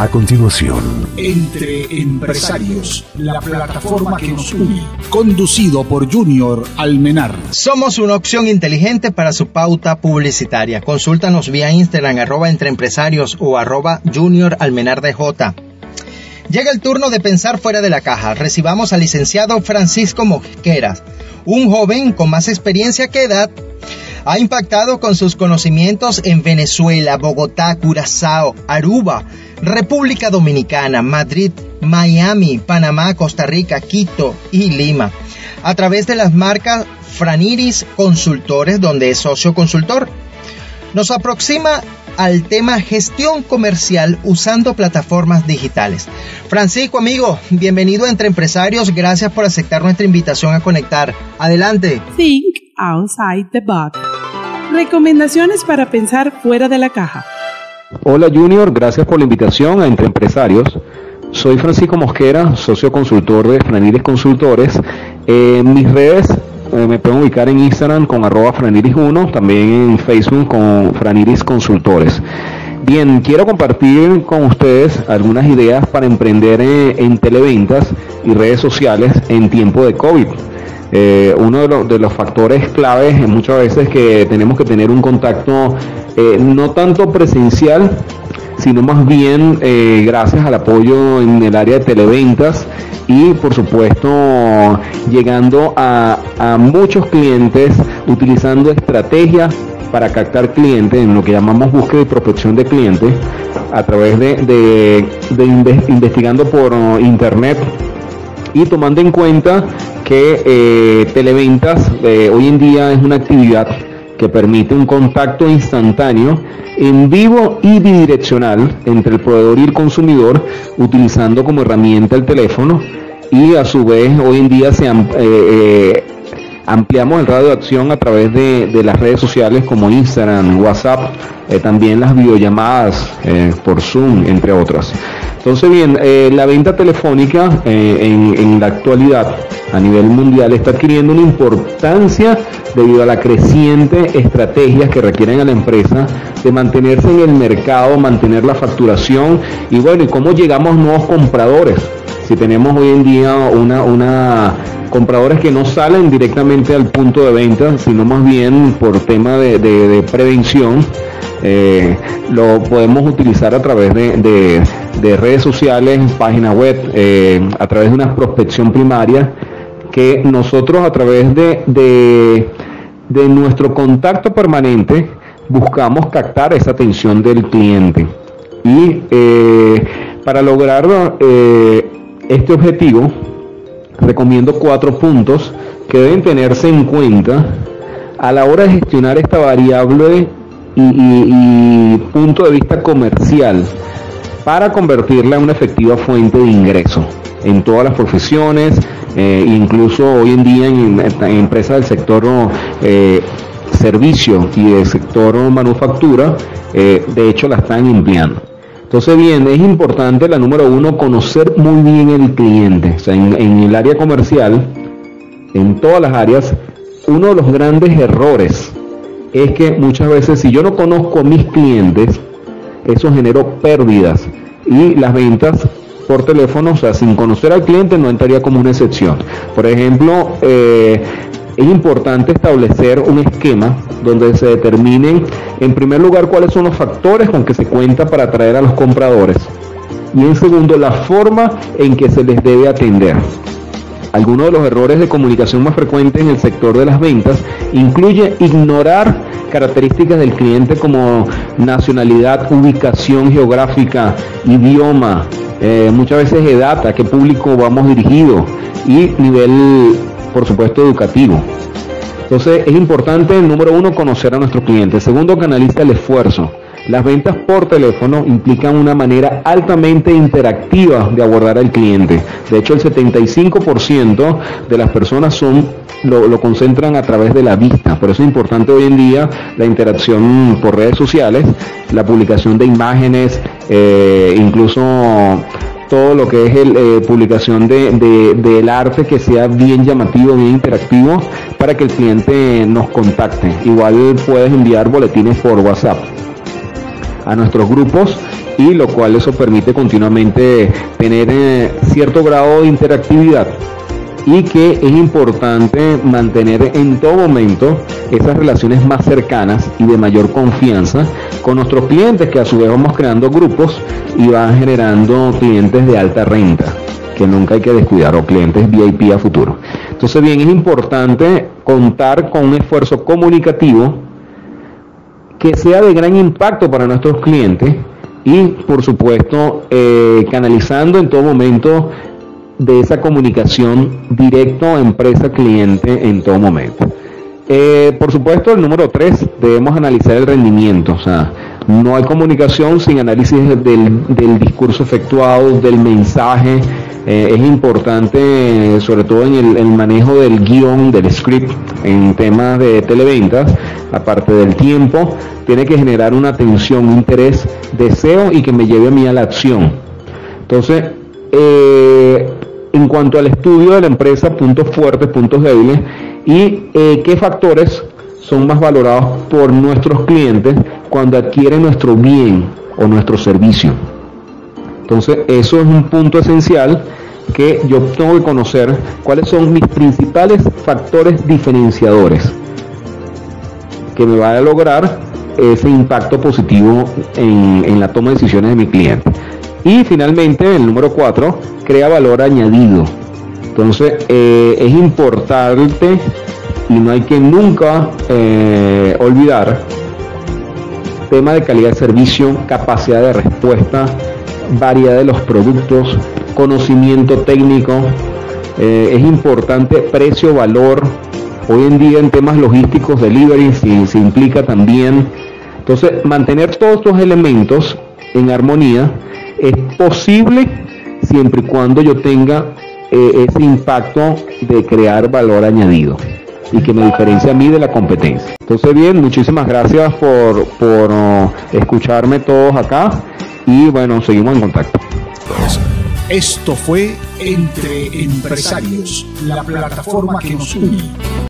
A continuación, Entre Empresarios, la plataforma que nos une. Conducido por Junior Almenar. Somos una opción inteligente para su pauta publicitaria. Consúltanos vía Instagram, arroba entre empresarios o arroba Junior Almenar DJ. Llega el turno de pensar fuera de la caja. Recibamos al licenciado Francisco Mosqueras, un joven con más experiencia que edad. Ha impactado con sus conocimientos en Venezuela, Bogotá, Curazao, Aruba, República Dominicana, Madrid, Miami, Panamá, Costa Rica, Quito y Lima. A través de las marcas Franiris Consultores, donde es socio consultor. Nos aproxima al tema gestión comercial usando plataformas digitales. Francisco, amigo, bienvenido a Entre Empresarios. Gracias por aceptar nuestra invitación a conectar. Adelante. Think outside the box. Recomendaciones para pensar fuera de la caja. Hola Junior, gracias por la invitación a Entre Empresarios. Soy Francisco Mosquera, socio consultor de Franiris Consultores. En mis redes eh, me pueden ubicar en Instagram con arroba Franiris1, también en Facebook con Franiris Consultores. Bien, quiero compartir con ustedes algunas ideas para emprender eh, en televentas y redes sociales en tiempo de COVID. Eh, uno de, los, de los factores claves es muchas veces que tenemos que tener un contacto eh, no tanto presencial, sino más bien eh, gracias al apoyo en el área de televentas y por supuesto llegando a, muchos clientes utilizando estrategias para captar clientes en lo que llamamos búsqueda y prospección de clientes a través de, de, de inve- investigando por internet y tomando en cuenta que eh, televentas eh, hoy en día es una actividad que permite un contacto instantáneo en vivo y bidireccional entre el proveedor y el consumidor utilizando como herramienta el teléfono. Y a su vez hoy en día se eh, eh, ampliamos el radio de acción a través de, las redes sociales como Instagram, WhatsApp, eh, también las videollamadas eh, por Zoom, entre otras. Entonces bien, eh, la venta telefónica en, la actualidad a nivel mundial está adquiriendo una importancia debido a la creciente estrategias que requieren a la empresa de mantenerse en el mercado, mantener la facturación y bueno, y cómo llegamos nuevos compradores si tenemos hoy en día una, una compradores que no salen directamente al punto de venta, sino más bien por tema de, de- prevención, eh, lo podemos utilizar a través de, de- de redes sociales, página web, eh, a través de una prospección primaria, que nosotros a través de, de, nuestro contacto permanente buscamos captar esa atención del cliente. Y eh, para lograr este objetivo, recomiendo cuatro puntos que deben tenerse en cuenta a la hora de gestionar esta variable y, punto de vista comercial para convertirla en una efectiva fuente de ingreso en todas las profesiones, eh, incluso hoy en día en, en empresas del sector eh, servicio y del sector manufactura, eh, de hecho la están empleando. Entonces, bien, es importante la número uno, conocer muy bien el cliente. O sea, en, el área comercial, en todas las áreas, uno de los grandes errores es que muchas veces si yo no conozco mis clientes, eso generó pérdidas y las ventas por teléfono, o sea, sin conocer al cliente no entraría como una excepción. Por ejemplo, eh, es importante establecer un esquema donde se determinen, en primer lugar, cuáles son los factores con que se cuenta para atraer a los compradores y en segundo, la forma en que se les debe atender. Algunos de los errores de comunicación más frecuentes en el sector de las ventas incluye ignorar características del cliente como nacionalidad, ubicación geográfica, idioma, eh, muchas veces edad, a qué público vamos dirigido y nivel, por supuesto, educativo. Entonces es importante, número uno, conocer a nuestro cliente. Segundo, canaliza el esfuerzo. Las ventas por teléfono implican una manera altamente interactiva de abordar al cliente. De hecho, el 75% de las personas son lo, concentran a través de la vista. Por eso es importante hoy en día la interacción por redes sociales, la publicación de imágenes, eh, incluso todo lo que es el, eh, publicación de, de- del arte que sea bien llamativo, bien interactivo, para que el cliente nos contacte. Igual puedes enviar boletines por WhatsApp. a nuestros grupos y lo cual eso permite continuamente tener eh, cierto grado de interactividad y que es importante mantener en todo momento esas relaciones más cercanas y de mayor confianza con nuestros clientes que a su vez vamos creando grupos y van generando clientes de alta renta que nunca hay que descuidar o clientes VIP a futuro. Entonces bien, es importante contar con un esfuerzo comunicativo que sea de gran impacto para nuestros clientes y por supuesto eh, canalizando en todo momento de esa comunicación directo empresa-cliente en todo momento. Eh, por supuesto, el número tres, debemos analizar el rendimiento. O sea, no hay comunicación sin análisis del, discurso efectuado, del mensaje. Eh, es importante, sobre todo en el, manejo del guion, del script, en temas de televentas, aparte del tiempo, tiene que generar una atención, interés, deseo y que me lleve a mí a la acción. Entonces, eh, en cuanto al estudio de la empresa, puntos fuertes, puntos débiles y eh, qué factores son más valorados por nuestros clientes cuando adquieren nuestro bien o nuestro servicio. Entonces, eso es un punto esencial que yo tengo que conocer cuáles son mis principales factores diferenciadores que me va a lograr ese impacto positivo en, en la toma de decisiones de mi cliente. Y finalmente, el número 4, crea valor añadido. Entonces, eh, es importante y no hay que nunca eh, olvidar tema de calidad de servicio, capacidad de respuesta, variedad de los productos, conocimiento técnico, eh, es importante precio, valor. Hoy en día en temas logísticos, delivery, se, se implica también. Entonces, mantener todos estos elementos en armonía es posible siempre y cuando yo tenga eh, ese impacto de crear valor añadido y que me diferencie a mí de la competencia. Entonces bien, muchísimas gracias por, por uh, escucharme todos acá y bueno, seguimos en contacto. Esto fue Entre Empresarios, la plataforma que nos une.